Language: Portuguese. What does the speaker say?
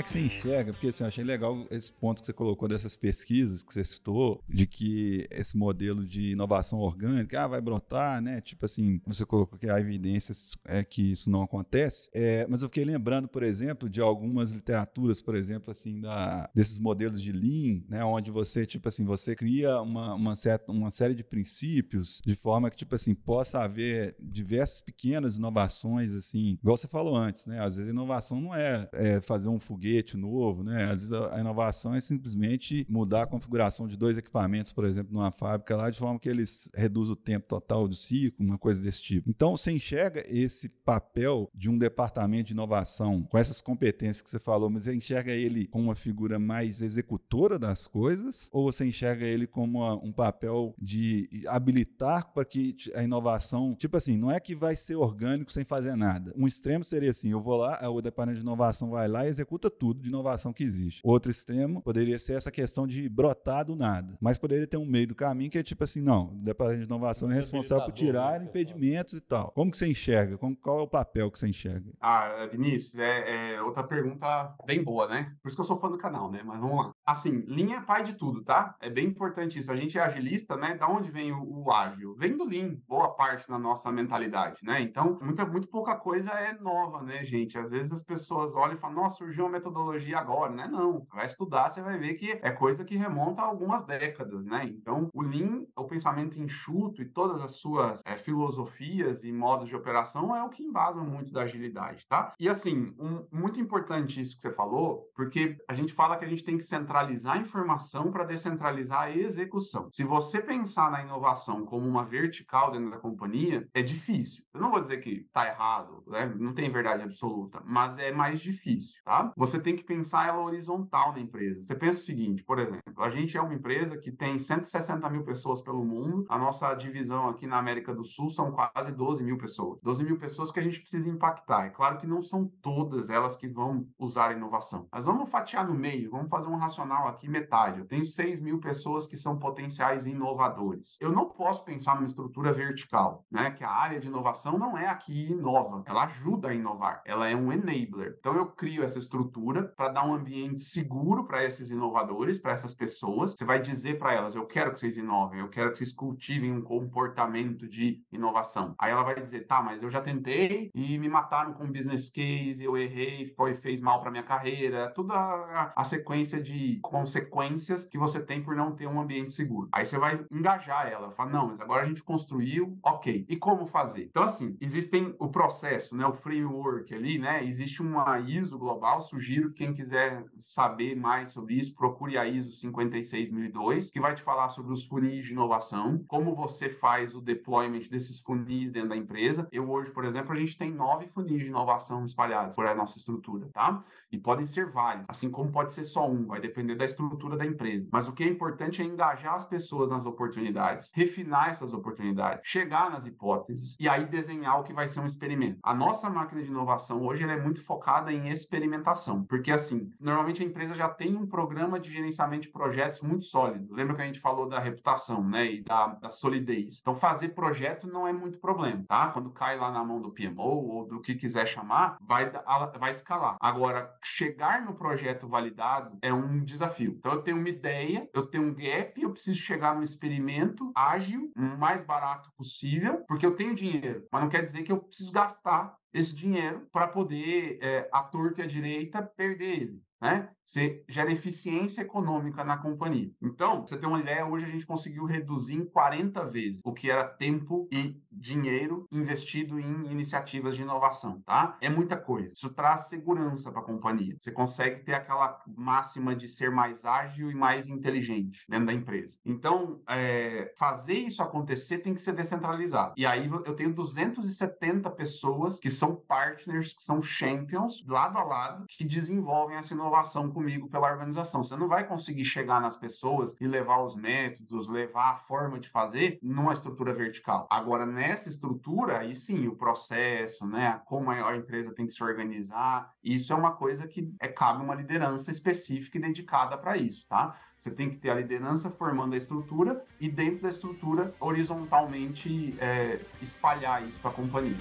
é que você enxerga? Porque assim, eu achei legal esse ponto que você colocou dessas pesquisas que você citou, de que esse modelo de inovação orgânica, ah, vai brotar, né? Tipo assim, você colocou que há evidências é que isso não acontece. É, mas eu fiquei lembrando, por exemplo, de algumas literaturas, por exemplo, assim, da, desses modelos de Lean, né? Onde você, tipo assim, você cria uma, uma, certa, uma série de princípios de forma que, tipo assim, possa haver diversas pequenas inovações, assim, igual você falou antes, né? Às vezes a inovação não é, é fazer um foguete novo, né? Às vezes a, inovação é simplesmente mudar a configuração de dois equipamentos, por exemplo, numa fábrica lá, de forma que eles reduzam o tempo total do ciclo, uma coisa desse tipo. Então, você enxerga esse papel de um departamento de inovação com essas competências que você falou, mas você enxerga ele como uma figura mais executora das coisas ou você enxerga ele como uma, um papel de habilitar para que a inovação, tipo assim, não é que vai ser orgânico sem fazer nada. Um extremo seria assim, eu vou lá, o departamento de inovação vai lá e executa tudo de inovação que existe. Outro extremo poderia ser essa questão de brotar do nada, mas poderia ter um meio do caminho que é tipo assim, não, o departamento de inovação é responsável por tirar impedimentos e tal. Como que você enxerga? Como, qual é o papel que você enxerga? Ah, Vinícius, é, é outra pergunta bem boa, né? Por isso que eu sou fã do canal, né? Mas vamos lá. Assim, linha é pai de tudo, tá? É bem importante isso. A gente é agilista, né? Da onde vem o, o ágil? Vem do Lean, boa parte na nossa mentalidade, né? Então, muita, muito pouca coisa é nova, né, gente? Às vezes as pessoas olham e falam, nossa, surgiu uma metodologia agora, né? Não, vai estudar, você vai ver que é coisa que remonta a algumas décadas, né? Então, o Lean, o pensamento enxuto e todas as suas é, filosofias e modos de operação é o que embasa muito da agilidade, tá? E assim, um, muito importante isso que você falou, porque a gente fala que a gente tem que centralizar a informação para descentralizar a execução. Se você pensar na inovação como uma vertical dentro da companhia, é difícil. Eu não vou dizer que está errado, né? não tem verdade absoluta, mas é mais difícil, tá? Você tem que pensar ela horizontal na empresa. Você pensa o seguinte, por exemplo, a gente é uma empresa que tem 160 mil pessoas pelo mundo, a nossa divisão aqui na América do Sul são quase 12 mil pessoas. 12 mil pessoas que a gente precisa impactar. É claro que não são todas elas que vão usar a inovação, mas vamos fatiar no meio, vamos fazer um racional aqui metade. Eu tenho 6 mil pessoas que são potenciais inovadores. Eu não posso pensar numa estrutura vertical, né? Que a área de inovação não é aqui inova, ela ajuda a inovar, ela é um enabler. Então eu crio essa estrutura para dar um ambiente seguro para esses inovadores, para essas pessoas. Você vai dizer para elas: eu quero que vocês inovem, eu quero que vocês cultivem um comportamento de inovação. Aí ela vai dizer: tá, mas eu já tentei e me mataram com business case, eu errei, foi fez mal para minha carreira, toda a, sequência de consequências que você tem por não ter um ambiente seguro. Aí você vai engajar ela, fala: não, mas agora a gente construiu, ok. E como fazer? Então, assim, existem o processo, né, o framework ali, né? Existe uma ISO global, quem quiser saber mais sobre isso, procure a ISO 56002, que vai te falar sobre os funis de inovação, como você faz o deployment desses funis dentro da empresa. Eu hoje, por exemplo, a gente tem nove funis de inovação espalhados por a nossa estrutura, tá? E podem ser vários, assim como pode ser só um, vai depender da estrutura da empresa. Mas o que é importante é engajar as pessoas nas oportunidades, refinar essas oportunidades, chegar nas hipóteses e aí desenhar o que vai ser um experimento. A nossa máquina de inovação hoje é muito focada em experimentação, porque assim, normalmente a empresa já tem um programa de gerenciamento de projetos muito sólido. Lembra que a gente falou da reputação, né, e da, da solidez. Então fazer projeto não é muito problema, tá? Quando cai lá na mão do PMO ou do que quiser chamar, vai, vai escalar. Agora, chegar no projeto validado é um desafio. Então eu tenho uma ideia, eu tenho um gap, eu preciso chegar no experimento ágil, o mais barato possível, porque eu tenho dinheiro, mas não quer dizer que eu preciso gastar esse dinheiro para poder, é, a torta e a direita, perder ele. Né? Você gera eficiência econômica na companhia. Então, você tem uma ideia, hoje a gente conseguiu reduzir em 40 vezes o que era tempo e dinheiro investido em iniciativas de inovação, tá? É muita coisa. Isso traz segurança para a companhia. Você consegue ter aquela máxima de ser mais ágil e mais inteligente dentro da empresa. Então, é, fazer isso acontecer tem que ser descentralizado. E aí eu tenho 270 pessoas que são partners, que são champions, lado a lado, que desenvolvem essa inovação comigo pela organização. Você não vai conseguir chegar nas pessoas e levar os métodos, levar a forma de fazer numa estrutura vertical. Agora, nessa estrutura, aí sim, o processo, né, como a empresa tem que se organizar, isso é uma coisa que é, cabe uma liderança específica e dedicada para isso, tá? Você tem que ter a liderança formando a estrutura e dentro da estrutura, horizontalmente, é, espalhar isso para a companhia.